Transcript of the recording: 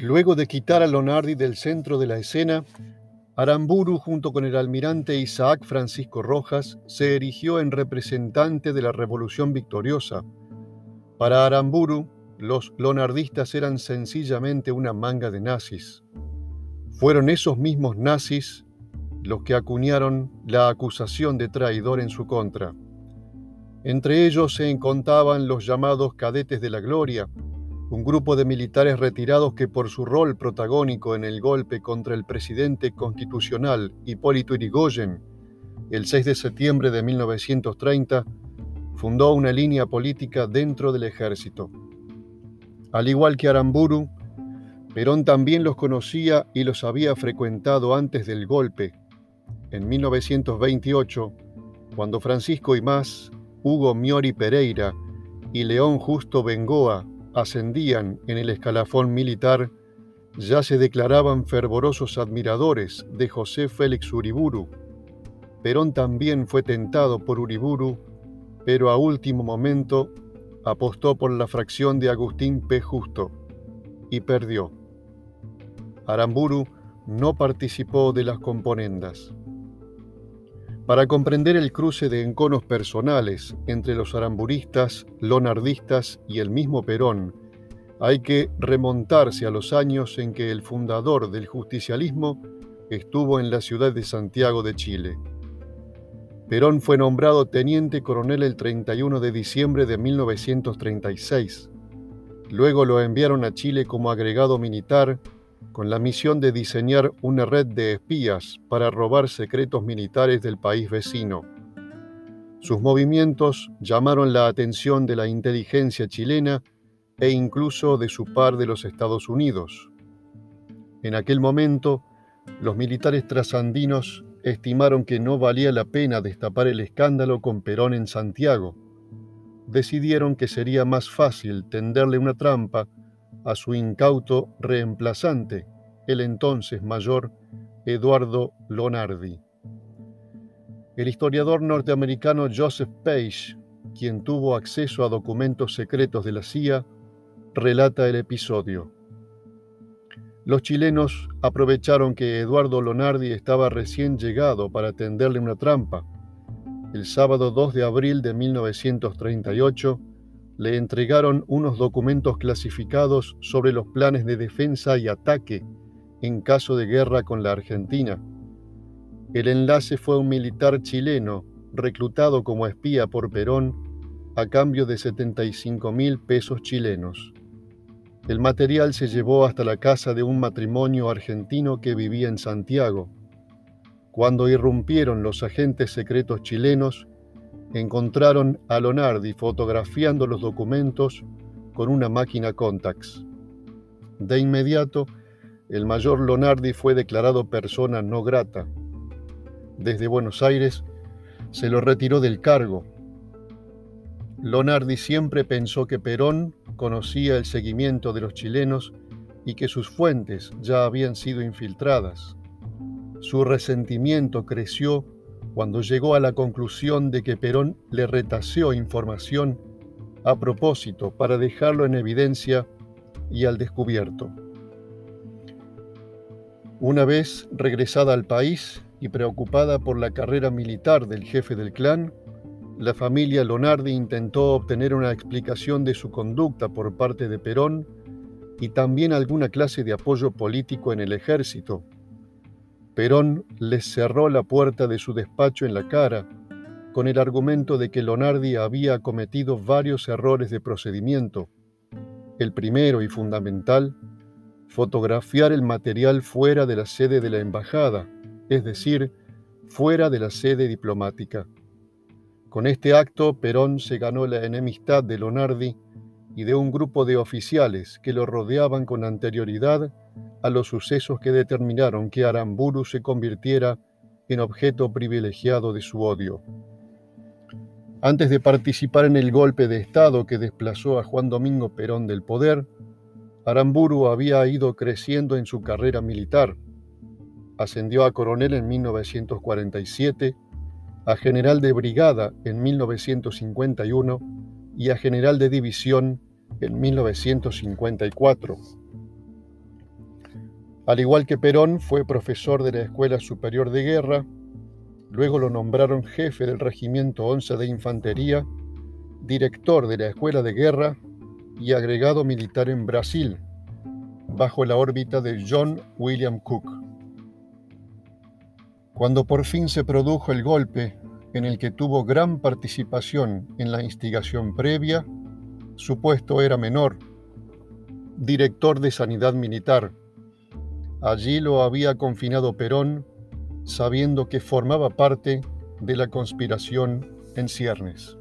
Luego de quitar a Lonardi del centro de la escena, Aramburu, junto con el almirante Isaac Francisco Rojas, se erigió en representante de la revolución victoriosa. Para Aramburu, los lonardistas eran sencillamente una manga de nazis. Fueron esos mismos nazis los que acuñaron la acusación de traidor en su contra. Entre ellos se encontraban los llamados cadetes de la gloria, un grupo de militares retirados que por su rol protagónico en el golpe contra el presidente constitucional Hipólito Yrigoyen, el 6 de septiembre de 1930, fundó una línea política dentro del ejército. Al igual que Aramburu, Perón también los conocía y los había frecuentado antes del golpe. En 1928, cuando Francisco Imás, Hugo Miori Pereira y León Justo Bengoa ascendían en el escalafón militar, ya se declaraban fervorosos admiradores de José Félix Uriburu. Perón también fue tentado por Uriburu, pero a último momento apostó por la fracción de Agustín P. Justo y perdió. Aramburu no participó de las componendas. Para comprender el cruce de enconos personales entre los aramburistas, lonardistas y el mismo Perón, hay que remontarse a los años en que el fundador del justicialismo estuvo en la ciudad de Santiago de Chile. Perón fue nombrado teniente coronel el 31 de diciembre de 1936. Luego lo enviaron a Chile como agregado militar con la misión de diseñar una red de espías para robar secretos militares del país vecino. Sus movimientos llamaron la atención de la inteligencia chilena e incluso de su par de los Estados Unidos. En aquel momento, los militares trasandinos estimaron que no valía la pena destapar el escándalo con Perón en Santiago. Decidieron que sería más fácil tenderle una trampa a su incauto reemplazante, el entonces mayor Eduardo Lonardi. El historiador norteamericano Joseph Page, quien tuvo acceso a documentos secretos de la CIA, relata el episodio. Los chilenos aprovecharon que Eduardo Lonardi estaba recién llegado para tenderle una trampa. El sábado 2 de abril de 1938, le entregaron unos documentos clasificados sobre los planes de defensa y ataque en caso de guerra con la Argentina. El enlace fue un militar chileno reclutado como espía por Perón a cambio de 75 mil pesos chilenos. El material se llevó hasta la casa de un matrimonio argentino que vivía en Santiago. Cuando irrumpieron los agentes secretos chilenos, encontraron a Lonardi fotografiando los documentos con una máquina Contax. De inmediato, el mayor Lonardi fue declarado persona no grata. Desde Buenos Aires se lo retiró del cargo. Lonardi siempre pensó que Perón conocía el seguimiento de los chilenos y que sus fuentes ya habían sido infiltradas. Su resentimiento creció cuando llegó a la conclusión de que Perón le retaseó información a propósito para dejarlo en evidencia y al descubierto. Una vez regresada al país y preocupada por la carrera militar del jefe del clan, la familia Lonardi intentó obtener una explicación de su conducta por parte de Perón y también alguna clase de apoyo político en el ejército, Perón les cerró la puerta de su despacho en la cara con el argumento de que Lonardi había cometido varios errores de procedimiento. El primero y fundamental, fotografiar el material fuera de la sede de la embajada, es decir, fuera de la sede diplomática. Con este acto, Perón se ganó la enemistad de Lonardi y de un grupo de oficiales que lo rodeaban con anterioridad a los sucesos que determinaron que Aramburu se convirtiera en objeto privilegiado de su odio. Antes de participar en el golpe de Estado que desplazó a Juan Domingo Perón del poder, Aramburu había ido creciendo en su carrera militar. Ascendió a coronel en 1947, a general de brigada en 1951 y a general de división en 1954. Al igual que Perón, fue profesor de la Escuela Superior de Guerra, luego lo nombraron jefe del Regimiento 11 de Infantería, director de la Escuela de Guerra y agregado militar en Brasil, bajo la órbita de John William Cook. Cuando por fin se produjo el golpe en el que tuvo gran participación en la instigación previa, su puesto era menor, director de Sanidad Militar. Allí lo había confinado Perón, sabiendo que formaba parte de la conspiración en ciernes.